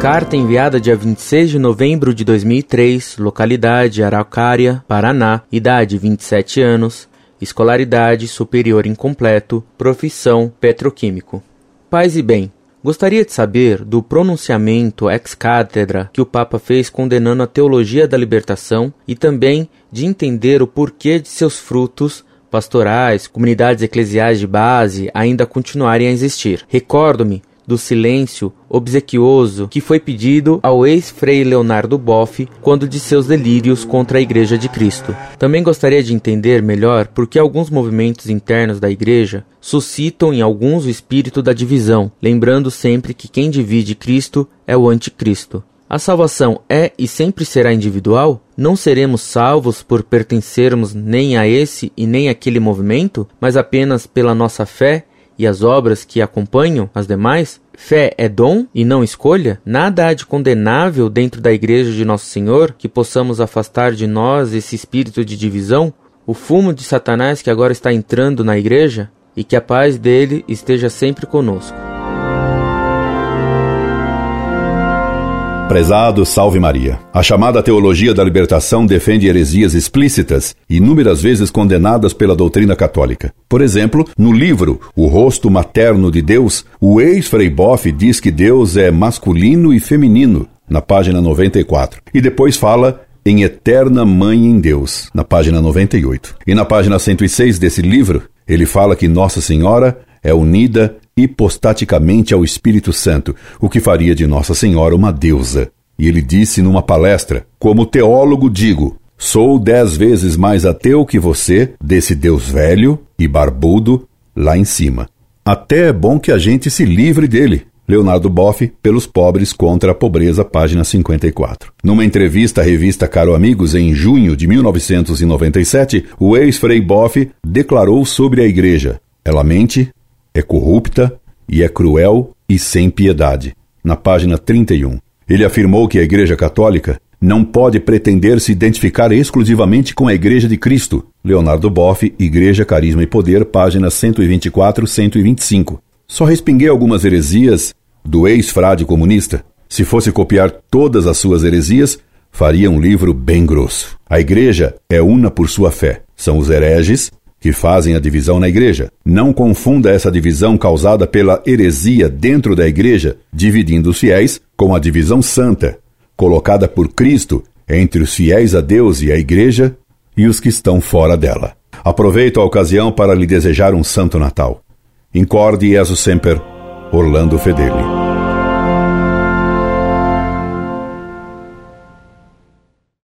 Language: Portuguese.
Carta enviada dia 26 de novembro de 2003, localidade Araucária, Paraná, idade 27 anos, escolaridade superior incompleto, profissão petroquímico. Paz e bem, gostaria de saber do pronunciamento ex cátedra que o Papa fez condenando a teologia da libertação e também de entender o porquê de seus frutos pastorais, comunidades eclesiais de base ainda continuarem a existir. Recordo-me do silêncio obsequioso que foi pedido ao ex-frei Leonardo Boff quando de seus delírios contra a Igreja de Cristo. Também gostaria de entender melhor por que alguns movimentos internos da Igreja suscitam em alguns o espírito da divisão, lembrando sempre que quem divide Cristo é o anticristo. A salvação é e sempre será individual? Não seremos salvos por pertencermos nem a esse e nem àquele movimento, mas apenas pela nossa fé e as obras que acompanham as demais? Fé é dom e não escolha? Nada há de condenável dentro da Igreja de Nosso Senhor que possamos afastar de nós esse espírito de divisão? O fumo de Satanás que agora está entrando na Igreja? E que a paz dele esteja sempre conosco. Prezado Salve Maria. A chamada teologia da libertação defende heresias explícitas, inúmeras vezes condenadas pela doutrina católica. Por exemplo, no livro O Rosto Materno de Deus, o ex-Frei Boff diz que Deus é masculino e feminino, na página 94, e depois fala em Eterna Mãe em Deus, na página 98. E na página 106 desse livro, ele fala que Nossa Senhora é unida hipostaticamente ao Espírito Santo, o que faria de Nossa Senhora uma deusa. E ele disse numa palestra: Como teólogo, digo, sou dez vezes mais ateu que você, desse Deus velho e barbudo lá em cima. Até é bom que a gente se livre dele. Leonardo Boff, Pelos Pobres contra a Pobreza, página 54. Numa entrevista à revista Caro Amigos, em junho de 1997, o ex-frei Boff declarou sobre a igreja: ela mente, é corrupta e é cruel e sem piedade. Na página 31. Ele afirmou que a Igreja Católica não pode pretender se identificar exclusivamente com a Igreja de Cristo. Leonardo Boff, Igreja, Carisma e Poder, páginas 124 125. Só respinguei algumas heresias do ex-frade comunista. Se fosse copiar todas as suas heresias, faria um livro bem grosso. A Igreja é una por sua fé. São os hereges, que fazem a divisão na igreja. Não confunda essa divisão causada pela heresia dentro da igreja, dividindo os fiéis, com a divisão santa, colocada por Cristo entre os fiéis a Deus e a igreja e os que estão fora dela. Aproveito a ocasião para lhe desejar um santo Natal. Incorde Jesus Semper, Orlando Fedeli.